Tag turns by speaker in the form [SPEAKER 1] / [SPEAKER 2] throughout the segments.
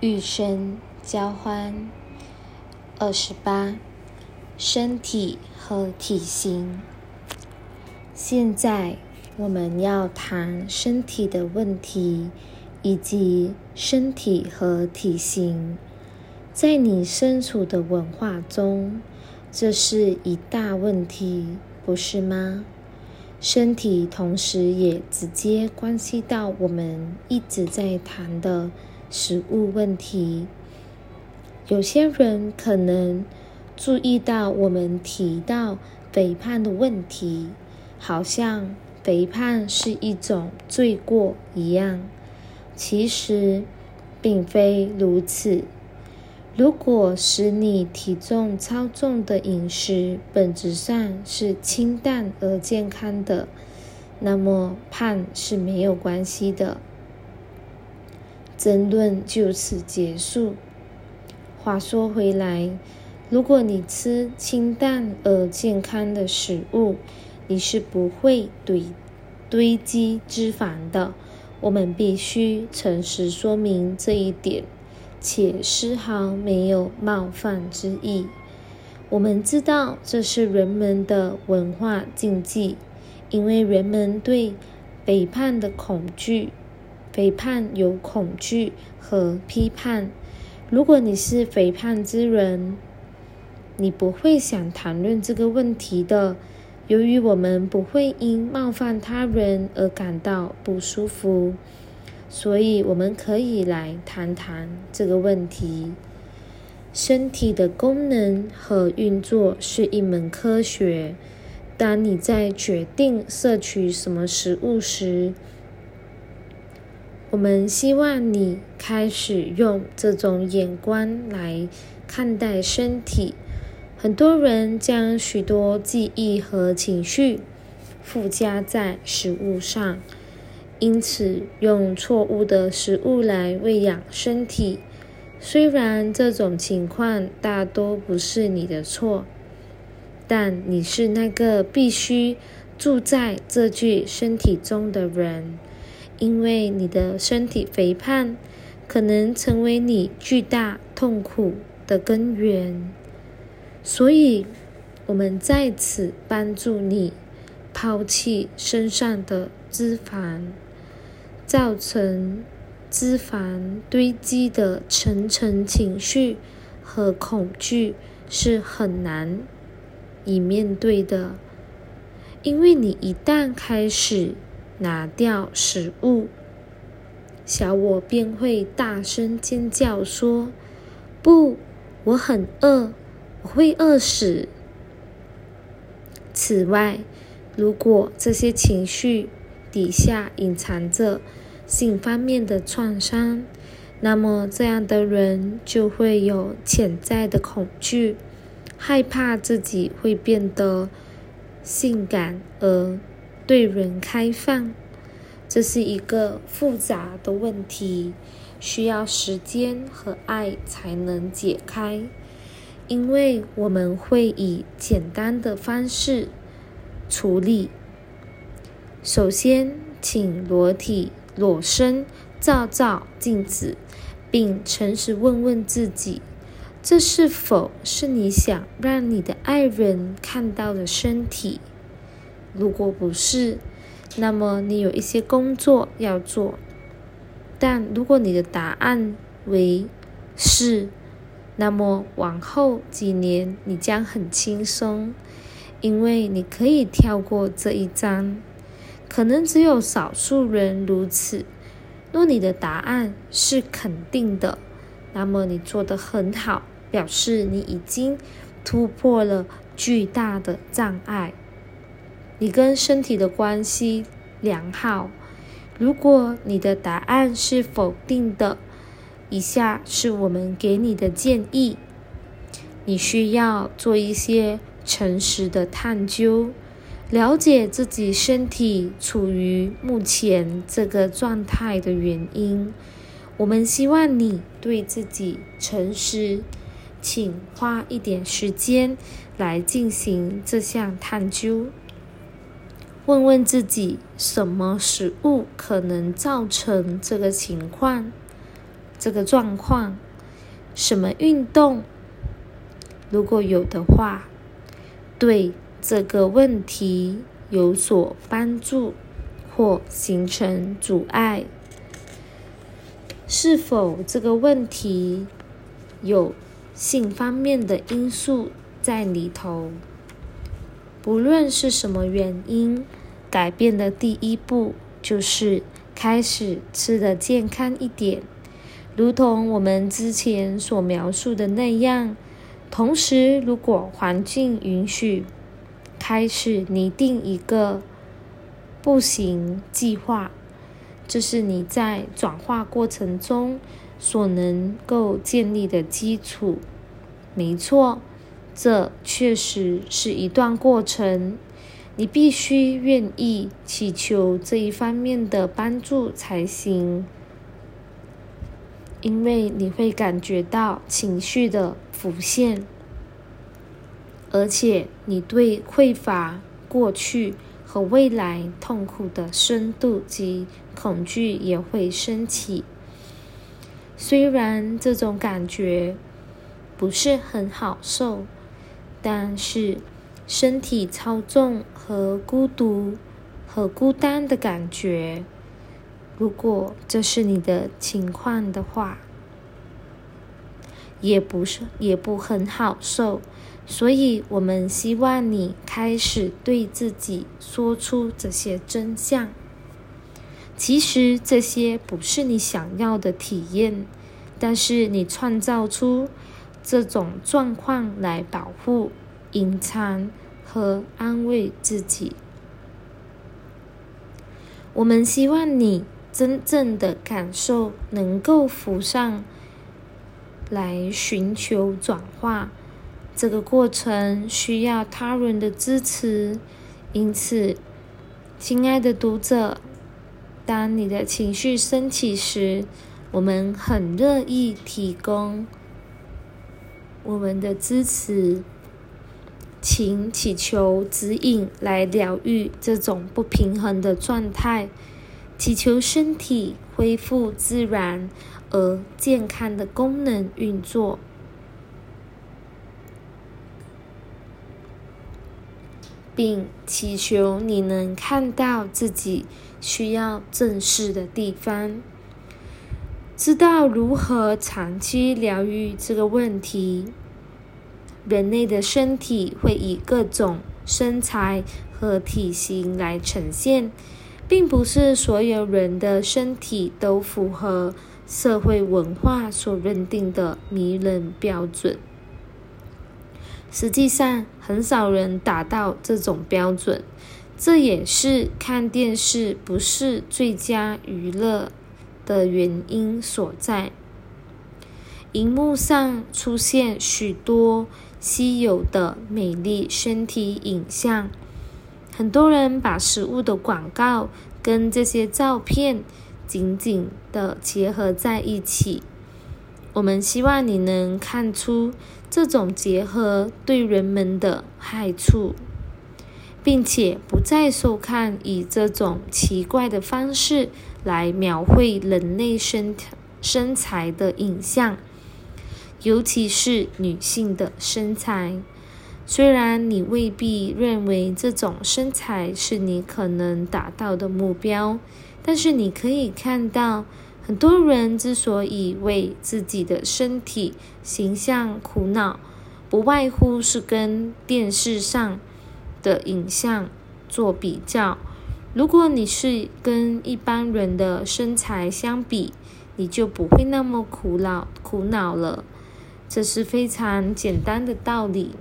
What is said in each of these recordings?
[SPEAKER 1] 与生交欢。二十八，身体和体型。现在我们要谈身体的问题，以及身体和体型。在你身处的文化中，这是一大问题，不是吗？身体同时也直接关系到我们一直在谈的。食物问题，有些人可能注意到我们提到肥胖的问题，好像肥胖是一种罪过一样。其实并非如此。如果使你体重超重的饮食本质上是清淡而健康的，那么胖是没有关系的。争论就此结束。话说回来，如果你吃清淡而健康的食物，你是不会堆堆积脂肪的。我们必须诚实说明这一点，且丝毫没有冒犯之意。我们知道这是人们的文化禁忌，因为人们对肥胖的恐惧。肥胖有恐惧和批判。如果你是肥胖之人，你不会想谈论这个问题的。由于我们不会因冒犯他人而感到不舒服，所以我们可以来谈谈这个问题。身体的功能和运作是一门科学。当你在决定摄取什么食物时，我们希望你开始用这种眼光来看待身体。很多人将许多记忆和情绪附加在食物上，因此用错误的食物来喂养身体。虽然这种情况大多不是你的错，但你是那个必须住在这具身体中的人。因为你的身体肥胖，可能成为你巨大痛苦的根源，所以我们在此帮助你抛弃身上的脂肪，造成脂肪堆积的层层情绪和恐惧是很难以面对的，因为你一旦开始。拿掉食物，小我便会大声尖叫说：“不，我很饿，我会饿死。”此外，如果这些情绪底下隐藏着性方面的创伤，那么这样的人就会有潜在的恐惧，害怕自己会变得性感而。对人开放，这是一个复杂的问题，需要时间和爱才能解开。因为我们会以简单的方式处理。首先，请裸体裸身照照镜子，并诚实问问自己：这是否是你想让你的爱人看到的身体？如果不是，那么你有一些工作要做。但如果你的答案为是，那么往后几年你将很轻松，因为你可以跳过这一章。可能只有少数人如此。若你的答案是肯定的，那么你做得很好，表示你已经突破了巨大的障碍。你跟身体的关系良好。如果你的答案是否定的，以下是我们给你的建议：你需要做一些诚实的探究，了解自己身体处于目前这个状态的原因。我们希望你对自己诚实，请花一点时间来进行这项探究。问问自己，什么食物可能造成这个情况？这个状况？什么运动，如果有的话，对这个问题有所帮助或形成阻碍？是否这个问题有性方面的因素在里头？不论是什么原因，改变的第一步就是开始吃的健康一点。如同我们之前所描述的那样，同时，如果环境允许，开始拟定一个步行计划，这是你在转化过程中所能够建立的基础。没错，这确实是一段过程，你必须愿意祈求这一方面的帮助才行。因为你会感觉到情绪的浮现，而且你对匮乏、过去和未来痛苦的深度及恐惧也会升起。虽然这种感觉不是很好受，但是身体操纵和孤独和孤单的感觉。如果这是你的情况的话，也不是也不很好受，所以我们希望你开始对自己说出这些真相。其实这些不是你想要的体验，但是你创造出这种状况来保护、隐藏和安慰自己。我们希望你。真正的感受能够浮上来，寻求转化。这个过程需要他人的支持，因此，亲爱的读者，当你的情绪升起时，我们很乐意提供我们的支持，请祈求指引来疗愈这种不平衡的状态。祈求身体恢复自然而健康的功能运作，并祈求你能看到自己需要正视的地方，知道如何长期疗愈这个问题。人类的身体会以各种身材和体型来呈现。并不是所有人的身体都符合社会文化所认定的迷人标准。实际上，很少人达到这种标准，这也是看电视不是最佳娱乐的原因所在。荧幕上出现许多稀有的美丽身体影像。很多人把食物的广告跟这些照片紧紧的结合在一起。我们希望你能看出这种结合对人们的害处，并且不再收看以这种奇怪的方式来描绘人类身体身材的影像，尤其是女性的身材。虽然你未必认为这种身材是你可能达到的目标，但是你可以看到，很多人之所以为自己的身体形象苦恼，不外乎是跟电视上的影像做比较。如果你是跟一般人的身材相比，你就不会那么苦恼苦恼了。这是非常简单的道理。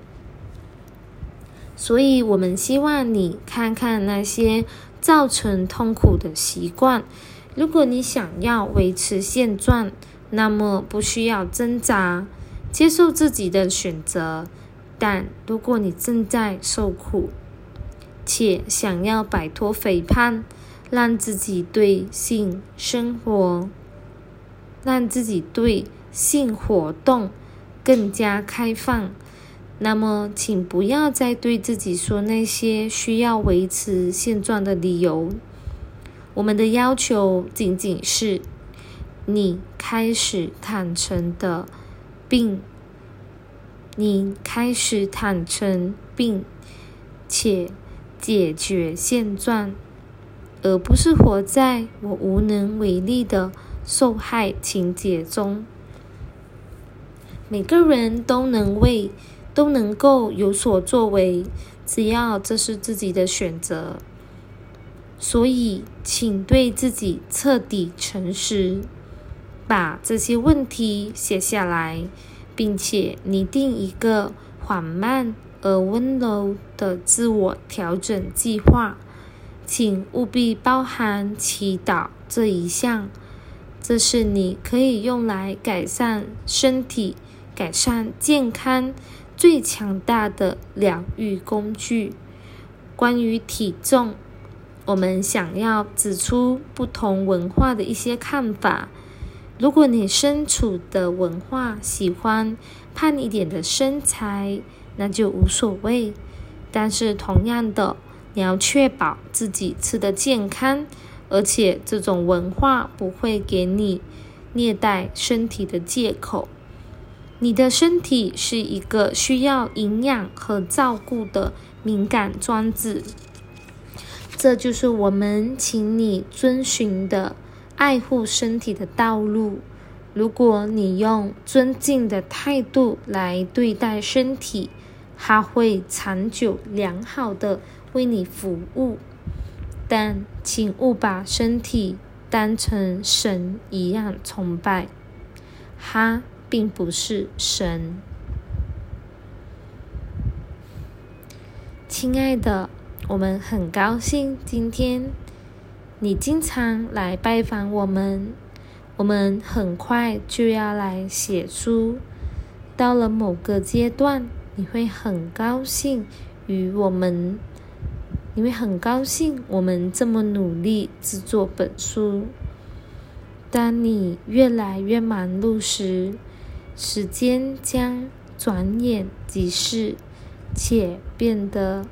[SPEAKER 1] 所以，我们希望你看看那些造成痛苦的习惯。如果你想要维持现状，那么不需要挣扎，接受自己的选择。但如果你正在受苦，且想要摆脱肥胖，让自己对性生活、让自己对性活动更加开放。那么，请不要再对自己说那些需要维持现状的理由。我们的要求仅仅是，你开始坦诚的，并你开始坦诚并且解决现状，而不是活在我无能为力的受害情节中。每个人都能为，都能够有所作为，只要这是自己的选择。所以，请对自己彻底诚实，把这些问题写下来，并且拟定一个缓慢而温柔的自我调整计划。请务必包含祈祷这一项，这是你可以用来改善身体、改善健康最强大的疗愈工具。关于体重。我们想要指出不同文化的一些看法。如果你身处的文化喜欢胖一点的身材，那就无所谓。但是同样的，你要确保自己吃的健康，而且这种文化不会给你虐待身体的借口。你的身体是一个需要营养和照顾的敏感装置。这就是我们请你遵循的爱护身体的道路。如果你用尊敬的态度来对待身体，它会长久良好的为你服务。但请勿把身体当成神一样崇拜，哈并不是神。亲爱的。我们很高兴今天你经常来拜访我们。我们很快就要来写书，到了某个阶段，你会很高兴与我们，你会很高兴我们这么努力制作本书。当你越来越忙碌时，时间将转眼即逝，且变得。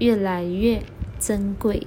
[SPEAKER 1] 越来越珍贵。